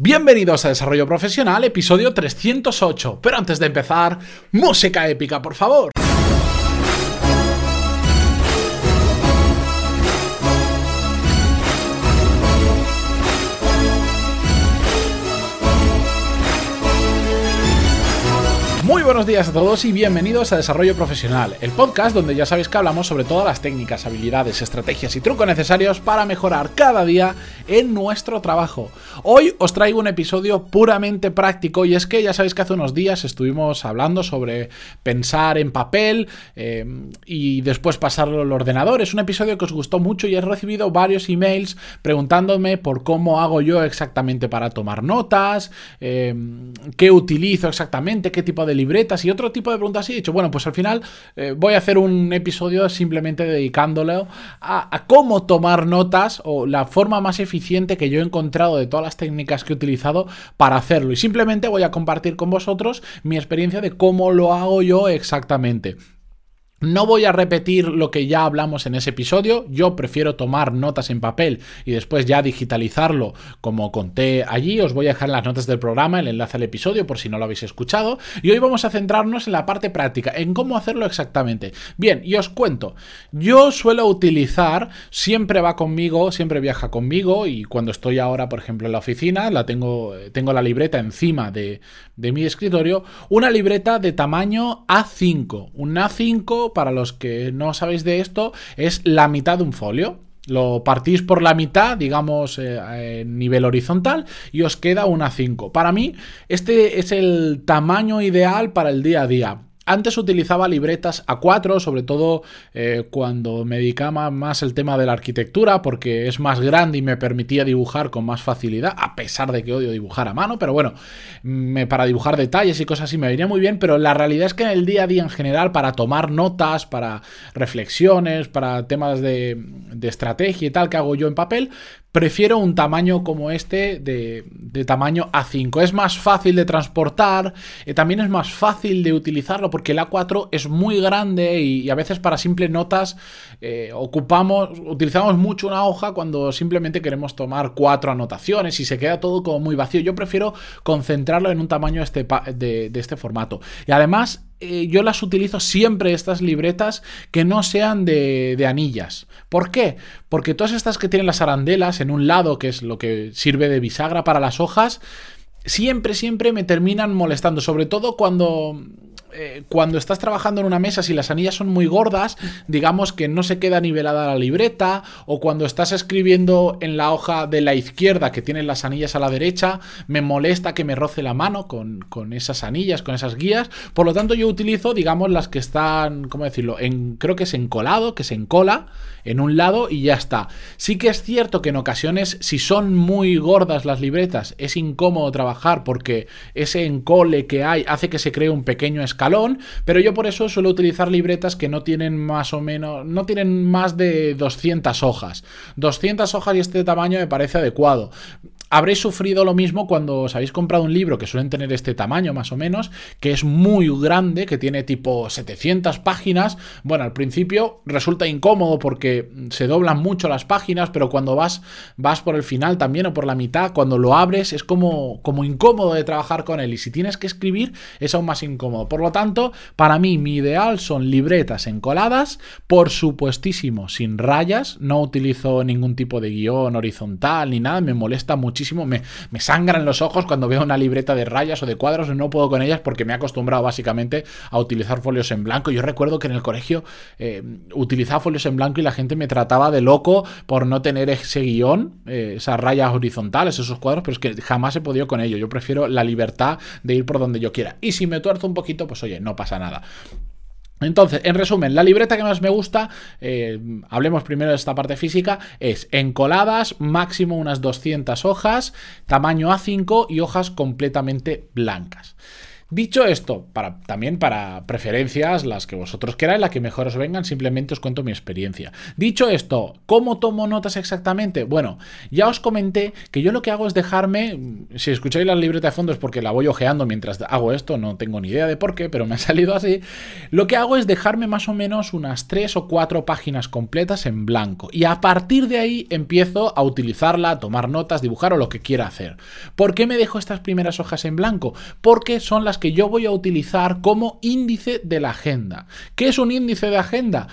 Bienvenidos a Desarrollo Profesional, episodio 308. Pero antes de empezar, música épica, por favor. Buenos días a todos y bienvenidos a Desarrollo Profesional, el podcast donde ya sabéis que hablamos sobre todas las técnicas, habilidades, estrategias y trucos necesarios para mejorar cada día en nuestro trabajo. Hoy os traigo un episodio puramente práctico y es que ya sabéis que hace unos días estuvimos hablando sobre pensar en papel eh, y después pasarlo al ordenador. Es un episodio que os gustó mucho y he recibido varios emails preguntándome por cómo hago yo exactamente para tomar notas, eh, qué utilizo exactamente, qué tipo de y otro tipo de preguntas y he dicho, bueno, pues al final eh, voy a hacer un episodio simplemente dedicándolo a, cómo tomar notas o la forma más eficiente que yo he encontrado de todas las técnicas que he utilizado para hacerlo. Y simplemente voy a compartir con vosotros mi experiencia de cómo lo hago yo exactamente. No voy a repetir lo que ya hablamos en ese episodio, yo prefiero tomar notas en papel y después ya digitalizarlo como conté allí, os voy a dejar las notas del programa, el enlace al episodio por si no lo habéis escuchado, y hoy vamos a centrarnos en la parte práctica, en cómo hacerlo exactamente. Bien, y os cuento, yo suelo utilizar, siempre va conmigo, siempre viaja conmigo, y cuando estoy ahora, por ejemplo, en la oficina, la tengo, tengo la libreta encima de, de mi escritorio, una libreta de tamaño A5, un A5 para los que no sabéis de esto, es la mitad de un folio. Lo partís por la mitad, digamos, eh, en nivel horizontal, y os queda una 5. Para mí, este es el tamaño ideal para el día a día. Antes utilizaba libretas A4, sobre todo eh, cuando me dedicaba más el tema de la arquitectura, porque es más grande y me permitía dibujar con más facilidad, a pesar de que odio dibujar a mano, pero bueno, me, para dibujar detalles y cosas así me venía muy bien, pero la realidad es que en el día a día en general, para tomar notas, para reflexiones, para temas de, de estrategia y tal que hago yo en papel, Prefiero un tamaño como este de, tamaño A5. Es más fácil de transportar, eh, también es más fácil de utilizarlo porque el A4 es muy grande y, a veces para simples notas eh, ocupamos, utilizamos mucho una hoja cuando simplemente queremos tomar cuatro anotaciones y se queda todo como muy vacío. Yo prefiero concentrarlo en un tamaño este, de, de este formato. Y además eh, yo las utilizo siempre, estas libretas, que no sean de, de, anillas. ¿Por qué? Porque todas estas que tienen las arandelas en un lado, que es lo que sirve de bisagra para las hojas, siempre, siempre me terminan molestando, sobre todo cuando eh, cuando estás trabajando en una mesa, si las anillas son muy gordas, digamos que no se queda nivelada la libreta, o cuando estás escribiendo en la hoja de la izquierda que tienen las anillas a la derecha, me molesta que me roce la mano con, con esas anillas, con esas guías. Por lo tanto, yo utilizo, digamos, las que están, ¿cómo decirlo? Creo que es encolado, que se encola en un lado y ya está. Sí que es cierto que en ocasiones, si son muy gordas las libretas, es incómodo trabajar porque ese encole que hay hace que se cree un pequeño escalón escalón, pero yo por eso suelo utilizar libretas que no tienen más o menos, no tienen más de 200 hojas. 200 hojas y este tamaño me parece adecuado. Habréis sufrido lo mismo cuando os habéis comprado un libro que suelen tener este tamaño más o menos, que es muy grande, que tiene tipo 700 páginas. Bueno, al principio resulta incómodo porque se doblan mucho las páginas, pero cuando vas, vas por el final también o por la mitad, cuando lo abres es como, como incómodo de trabajar con él. Y si tienes que escribir es aún más incómodo. Por lo tanto, para mí mi ideal son libretas encoladas, por supuestísimo sin rayas, no utilizo ningún tipo de guion horizontal ni nada, me molesta mucho muchísimo, me, sangran los ojos cuando veo una libreta de rayas o de cuadros, no puedo con ellas porque me he acostumbrado básicamente a utilizar folios en blanco. Yo recuerdo que en el colegio eh, utilizaba folios en blanco y la gente me trataba de loco por no tener ese guion, eh, esas rayas horizontales, esos cuadros, pero es que jamás he podido con ello. Yo prefiero la libertad de ir por donde yo quiera. Y si me tuerzo un poquito, pues oye, no pasa nada. Entonces, en resumen, la libreta que más me gusta, eh, hablemos primero de esta parte física, es encoladas, máximo unas 200 hojas, tamaño A5 y hojas completamente blancas. Dicho esto, también para preferencias, las que vosotros queráis, las que mejor os vengan, simplemente os cuento mi experiencia. Dicho esto, ¿cómo tomo notas exactamente? Bueno, ya os comenté que yo lo que hago es dejarme, si escucháis la libreta de fondo es porque la voy ojeando mientras hago esto, no tengo ni idea de por qué, pero me ha salido así. Lo que hago es dejarme más o menos unas tres o cuatro páginas completas en blanco y a partir de ahí empiezo a utilizarla, a tomar notas, dibujar o lo que quiera hacer. ¿Por qué me dejo estas primeras hojas en blanco? Porque son las que yo voy a utilizar como índice de la agenda. ¿Qué es un índice de agenda?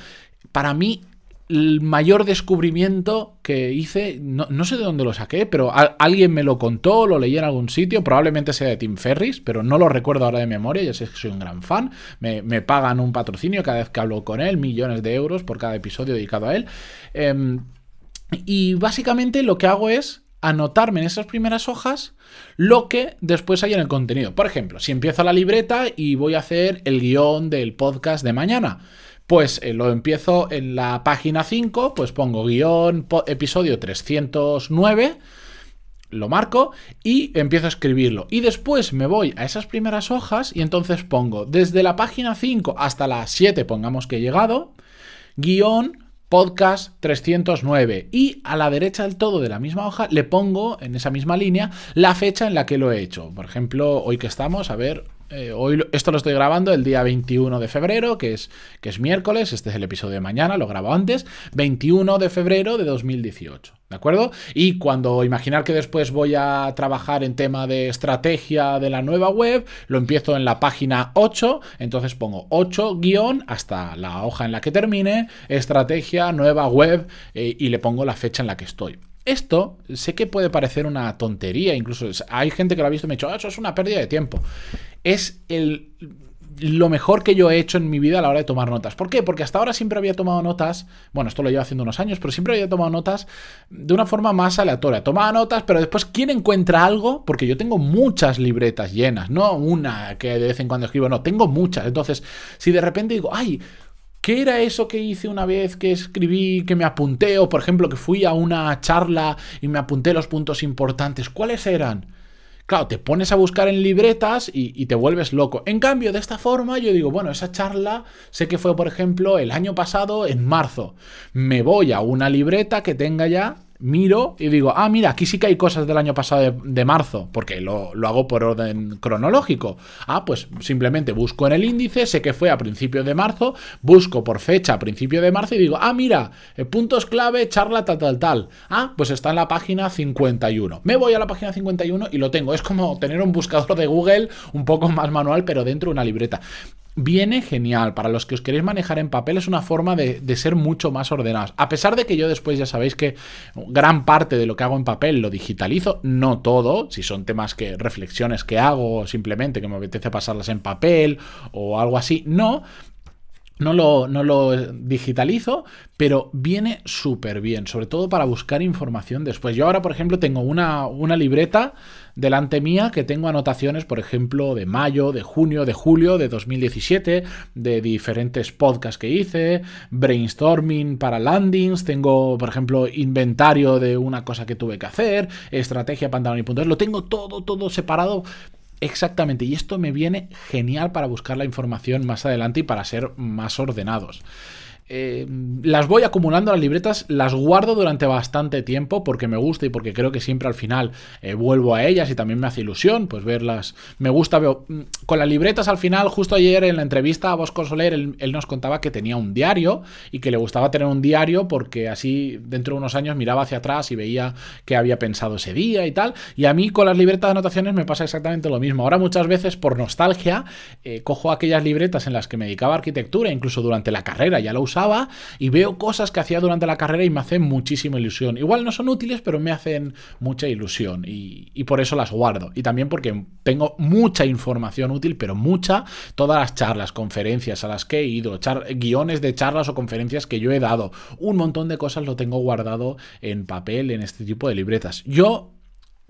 Para mí el mayor descubrimiento que hice, no, sé de dónde lo saqué, pero alguien me lo contó, lo leí en algún sitio, probablemente sea de Tim Ferris, pero no lo recuerdo ahora de memoria, ya sé que soy un gran fan, me, pagan un patrocinio cada vez que hablo con él, millones de euros por cada episodio dedicado a él. Em, y básicamente lo que hago es anotarme en esas primeras hojas lo que después hay en el contenido. Por ejemplo, si empiezo la libreta y voy a hacer el guion del podcast de mañana, pues eh, lo empiezo en la página 5, pues pongo guion episodio 309 lo marco y empiezo a escribirlo. Y después me voy a esas primeras hojas y entonces pongo desde la página 5 hasta la 7, pongamos que he llegado, guion podcast 309 y a la derecha del todo de la misma hoja le pongo en esa misma línea la fecha en la que lo he hecho. Por ejemplo, hoy que estamos, a ver, eh, hoy esto lo estoy grabando el día 21 de febrero, que es, que es miércoles, este es el episodio de mañana, lo grabo antes, 21 de febrero de 2018, ¿de acuerdo? Y cuando imaginar que después voy a trabajar en tema de estrategia de la nueva web, lo empiezo en la página 8, entonces pongo 8 guion hasta la hoja en la que termine, estrategia, nueva web, eh, y le pongo la fecha en la que estoy. Esto sé que puede parecer una tontería, incluso hay gente que lo ha visto y me ha dicho, ah, eso es una pérdida de tiempo. Es el, lo mejor que yo he hecho en mi vida a la hora de tomar notas. ¿Por qué? Porque hasta ahora siempre había tomado notas, bueno, esto lo llevo haciendo unos años, pero siempre había tomado notas de una forma más aleatoria. Tomaba notas, pero después, ¿quién encuentra algo? Porque yo tengo muchas libretas llenas, no una que de vez en cuando escribo, no, tengo muchas. Entonces, si de repente digo, ay, ¿Qué era eso que hice una vez que escribí, que me apunté? O por ejemplo, que fui a una charla y me apunté los puntos importantes. ¿Cuáles eran? Claro, te pones a buscar en libretas y, te vuelves loco. En cambio, de esta forma, yo digo, bueno, esa charla sé que fue, por ejemplo, el año pasado, en marzo. Me voy a una libreta que tenga ya miro y digo, ah, mira, aquí sí que hay cosas del año pasado de, marzo, porque lo, hago por orden cronológico. Ah, pues simplemente busco en el índice, sé que fue a principios de marzo, busco por fecha a principio de marzo y digo, ah, mira, eh, puntos clave, charla tal, tal, tal. Ah, pues está en la página 51. Me voy a la página 51 y lo tengo. Es como tener un buscador de Google un poco más manual, pero dentro de una libreta viene genial. Para los que os queréis manejar en papel es una forma de, ser mucho más ordenados. A pesar de que yo después ya sabéis que gran parte de lo que hago en papel lo digitalizo, no todo, si son temas que, reflexiones que hago simplemente que me apetece pasarlas en papel o algo así, no, no lo, no lo, digitalizo, pero viene súper bien, sobre todo para buscar información después. Yo ahora, por ejemplo, tengo una, una, libreta delante mía que tengo anotaciones, por ejemplo, de mayo, de junio, de julio de 2017, de diferentes podcasts que hice, brainstorming para landings, tengo, por ejemplo, inventario de una cosa que tuve que hacer, estrategia pantalón y puntos. Lo tengo todo, todo separado Exactamente, y esto me viene genial para buscar la información más adelante y para ser más ordenados. Eh, las voy acumulando las libretas, las guardo durante bastante tiempo porque me gusta y porque creo que siempre al final eh, vuelvo a ellas y también me hace ilusión pues verlas. Me gusta, veo, mm, con las libretas al final, justo ayer en la entrevista a Bosco Soler, él, nos contaba que tenía un diario y que le gustaba tener un diario porque así dentro de unos años miraba hacia atrás y veía qué había pensado ese día y tal. Y a mí con las libretas de anotaciones me pasa exactamente lo mismo. Ahora muchas veces por nostalgia eh, cojo aquellas libretas en las que me dedicaba a arquitectura, incluso durante la carrera ya lo usaba y veo cosas que hacía durante la carrera y me hacen muchísima ilusión. Igual no son útiles, pero me hacen mucha ilusión y, por eso las guardo. Y también porque tengo mucha información útil, pero mucha, todas las charlas, conferencias a las que he ido, guiones de charlas o conferencias que yo he dado, un montón de cosas lo tengo guardado en papel, en este tipo de libretas. Yo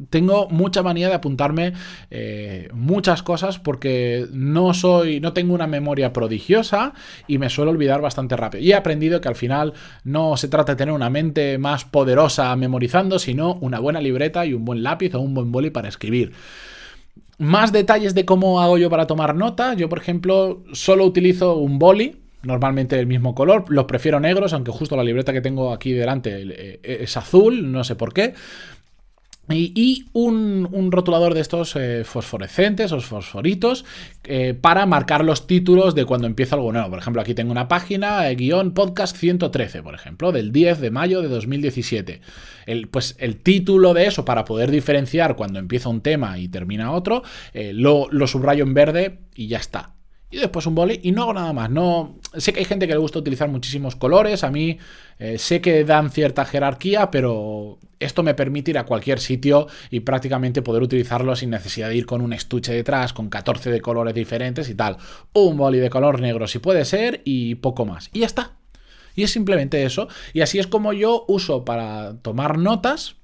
tengo mucha manía de apuntarme eh, muchas cosas porque no soy, no tengo una memoria prodigiosa y me suelo olvidar bastante rápido. Y he aprendido que al final no se trata de tener una mente más poderosa memorizando, sino una buena libreta y un buen lápiz o un buen boli para escribir. más detalles de cómo hago yo para tomar nota. Yo, por ejemplo, solo utilizo un boli, normalmente del mismo color. Los prefiero negros, aunque justo la libreta que tengo aquí delante eh, es azul, no sé por qué. Y, un, rotulador de estos eh, fosforescentes o fosforitos eh, para marcar los títulos de cuando empieza algo nuevo. Por ejemplo, aquí tengo una página, eh, guion podcast 113, por ejemplo, del 10 de mayo de 2017. El, pues el título de eso, para poder diferenciar cuando empieza un tema y termina otro, lo subrayo en verde y ya está y después un boli y no hago nada más. No, sé que hay gente que le gusta utilizar muchísimos colores, a mí eh, sé que dan cierta jerarquía, pero esto me permite ir a cualquier sitio y prácticamente poder utilizarlo sin necesidad de ir con un estuche detrás, con 14 de colores diferentes y tal. Un boli de color negro si puede ser y poco más. Y ya está. Y es simplemente eso. Y así es como yo uso para tomar notas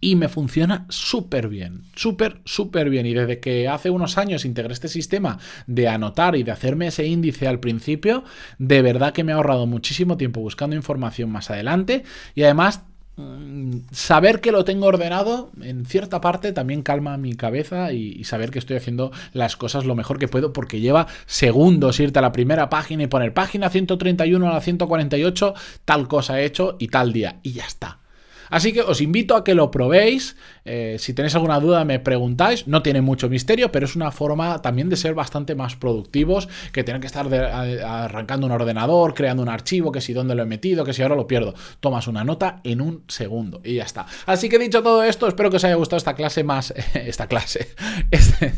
y me funciona súper bien, súper, súper bien. Y desde que hace unos años integré este sistema de anotar y de hacerme ese índice al principio, de verdad que me ha ahorrado muchísimo tiempo buscando información más adelante. Y además, mm, saber que lo tengo ordenado en cierta parte también calma mi cabeza y, saber que estoy haciendo las cosas lo mejor que puedo porque lleva segundos irte a la primera página y poner página 131 a la 148, tal cosa he hecho y tal día. Y ya está. Así que os invito a que lo probéis. Eh, si tenéis alguna duda me preguntáis. No tiene mucho misterio, pero es una forma también de ser bastante más productivos que tener que estar arrancando un ordenador, creando un archivo, que si dónde lo he metido, que si ahora lo pierdo. Tomas una nota en un segundo y ya está. Así que dicho todo esto, espero que os haya gustado esta clase más... esta clase. Este,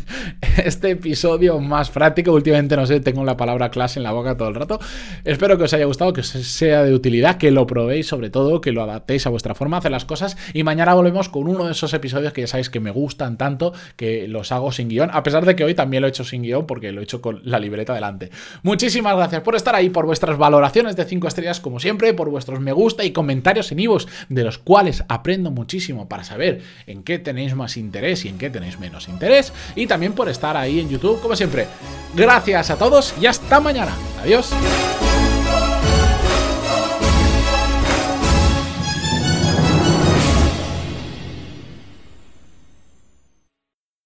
este episodio más práctico. Últimamente, no sé, tengo la palabra clase en la boca todo el rato. Espero que os haya gustado, que os sea de utilidad, que lo probéis sobre todo, que lo adaptéis a vuestra forma hacer las cosas. Y mañana volvemos con uno de esos episodios que ya sabéis que me gustan tanto, que los hago sin guion, a pesar de que hoy también lo he hecho sin guion porque lo he hecho con la libreta delante. Muchísimas gracias por estar ahí, por vuestras valoraciones de 5 estrellas como siempre, por vuestros me gusta y comentarios en Ivos, de los cuales aprendo muchísimo para saber en qué tenéis más interés y en qué tenéis menos interés. Y también por estar ahí en YouTube, como siempre. Gracias a todos y hasta mañana. Adiós.